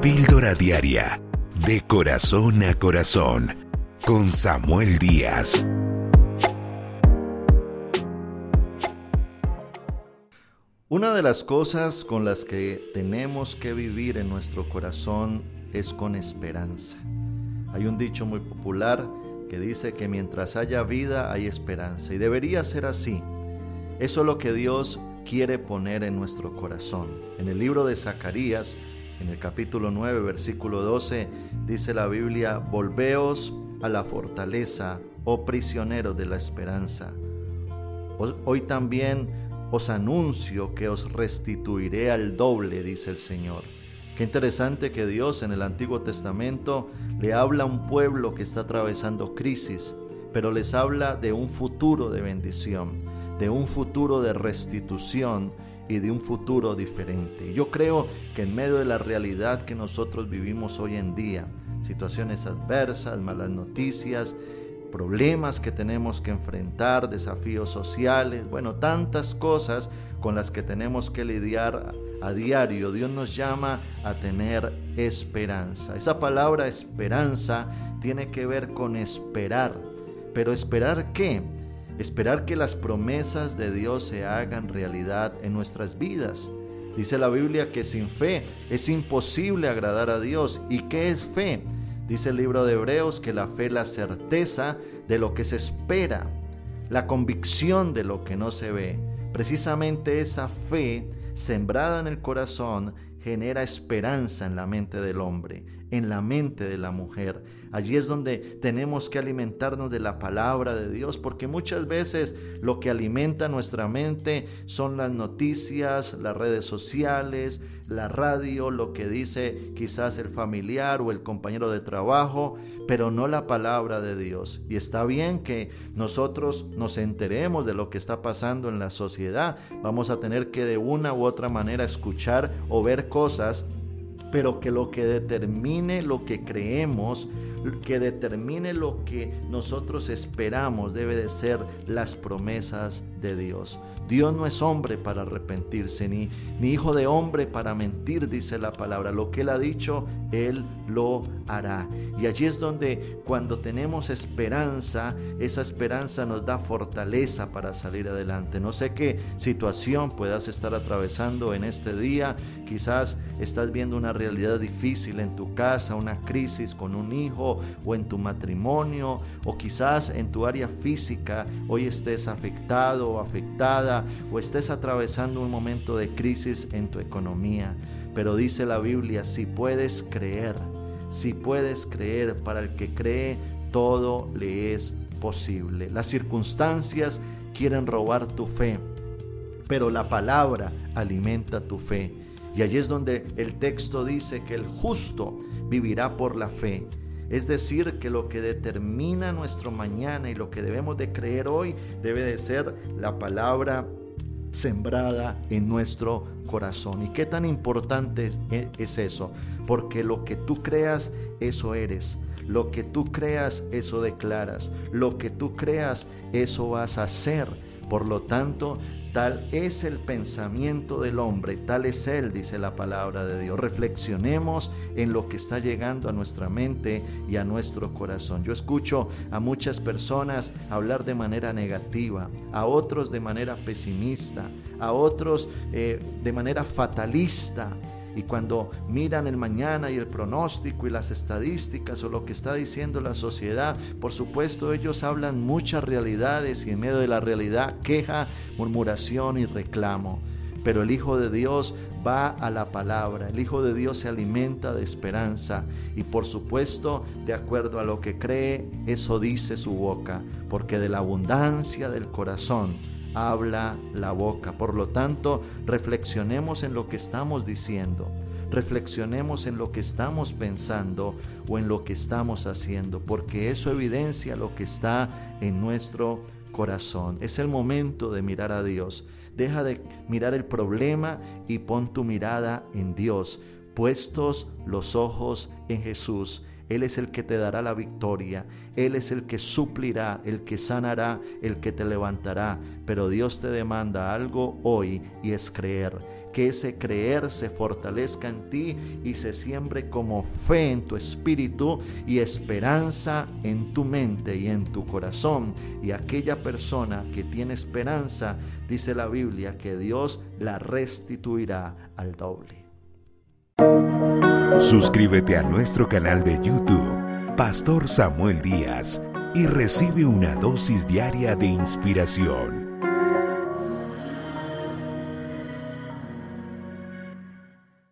Píldora Diaria, de corazón a corazón, con Samuel Díaz. Una de las cosas con las que tenemos que vivir en nuestro corazón es con esperanza. Hay un dicho muy popular que dice que mientras haya vida hay esperanza y debería ser así. Eso es lo que Dios quiere poner en nuestro corazón. En el libro de Zacarías, en el capítulo 9, versículo 12, dice la Biblia, volveos a la fortaleza, oh prisioneros de la esperanza. Hoy también os anuncio que os restituiré al doble, dice el Señor. Qué interesante que Dios en el Antiguo Testamento le habla a un pueblo que está atravesando crisis, pero les habla de un futuro de bendición, de un futuro de restitución y de un futuro diferente. Yo creo que en medio de la realidad que nosotros vivimos hoy en día, situaciones adversas, malas noticias, problemas que tenemos que enfrentar, desafíos sociales, bueno, tantas cosas con las que tenemos que lidiar a diario. Dios nos llama a tener esperanza. Esa palabra esperanza tiene que ver con esperar. Pero esperar qué? Esperar que las promesas de Dios se hagan realidad en nuestras vidas. Dice la Biblia que sin fe es imposible agradar a Dios. ¿Y qué es fe? Dice el libro de Hebreos que la fe es la certeza de lo que se espera, la convicción de lo que no se ve. Precisamente esa fe sembrada en el corazón genera esperanza en la mente del hombre, en la mente de la mujer. Allí es donde tenemos que alimentarnos de la palabra de Dios, porque muchas veces lo que alimenta nuestra mente son las noticias, las redes sociales, la radio, lo que dice quizás el familiar o el compañero de trabajo, pero no la palabra de Dios. Y está bien que nosotros nos enteremos de lo que está pasando en la sociedad. Vamos a tener que de una u otra manera escuchar o ver cosas pero que lo que determine lo que creemos, que determine lo que nosotros esperamos, debe de ser las promesas de Dios. Dios no es hombre para arrepentirse, ni, ni hijo de hombre para mentir, dice la palabra. Lo que Él ha dicho, Él lo hará. Y allí es donde cuando tenemos esperanza, esa esperanza nos da fortaleza para salir adelante. No sé qué situación puedas estar atravesando en este día. Quizás estás viendo una realidad difícil en tu casa, una crisis con un hijo o en tu matrimonio, o quizás en tu área física hoy estés afectado o afectada o estés atravesando un momento de crisis en tu economía. Pero dice la Biblia, si puedes creer, si puedes creer, para el que cree, todo le es posible. Las circunstancias quieren robar tu fe, pero la palabra alimenta tu fe. Y allí es donde el texto dice que el justo vivirá por la fe. Es decir, que lo que determina nuestro mañana y lo que debemos de creer hoy debe de ser la palabra sembrada en nuestro corazón. ¿Y qué tan importante es, eso? Porque lo que tú creas, eso eres. Lo que tú creas, eso declaras. Lo que tú creas, eso vas a hacer. Por lo tanto, Tal es el pensamiento del hombre, tal es él, dice la palabra de Dios. Reflexionemos en lo que está llegando a nuestra mente y a nuestro corazón. Yo escucho a muchas personas hablar de manera negativa, a otros de manera pesimista, a otros eh, de manera fatalista y cuando miran el mañana y el pronóstico y las estadísticas o lo que está diciendo la sociedad, por supuesto ellos hablan muchas realidades y en medio de la realidad queja, murmuración y reclamo. Pero el Hijo de Dios va a la palabra, el Hijo de Dios se alimenta de esperanza y por supuesto, de acuerdo a lo que cree, eso dice su boca, porque de la abundancia del corazón habla la boca. Por lo tanto, reflexionemos en lo que estamos diciendo. Reflexionemos en lo que estamos pensando o en lo que estamos haciendo, porque eso evidencia lo que está en nuestro corazón. Es el momento de mirar a Dios. Deja de mirar el problema y pon tu mirada en Dios, puestos los ojos en Jesús Él es el que te dará la victoria, Él es el que suplirá, el que sanará, el que te levantará. Pero Dios te demanda algo hoy y es creer que ese creer se fortalezca en ti y se siembre como fe en tu espíritu y esperanza en tu mente y en tu corazón. Y aquella persona que tiene esperanza, dice la Biblia, que Dios la restituirá al doble. Suscríbete a nuestro canal de YouTube, Pastor Samuel Díaz, y recibe una dosis diaria de inspiración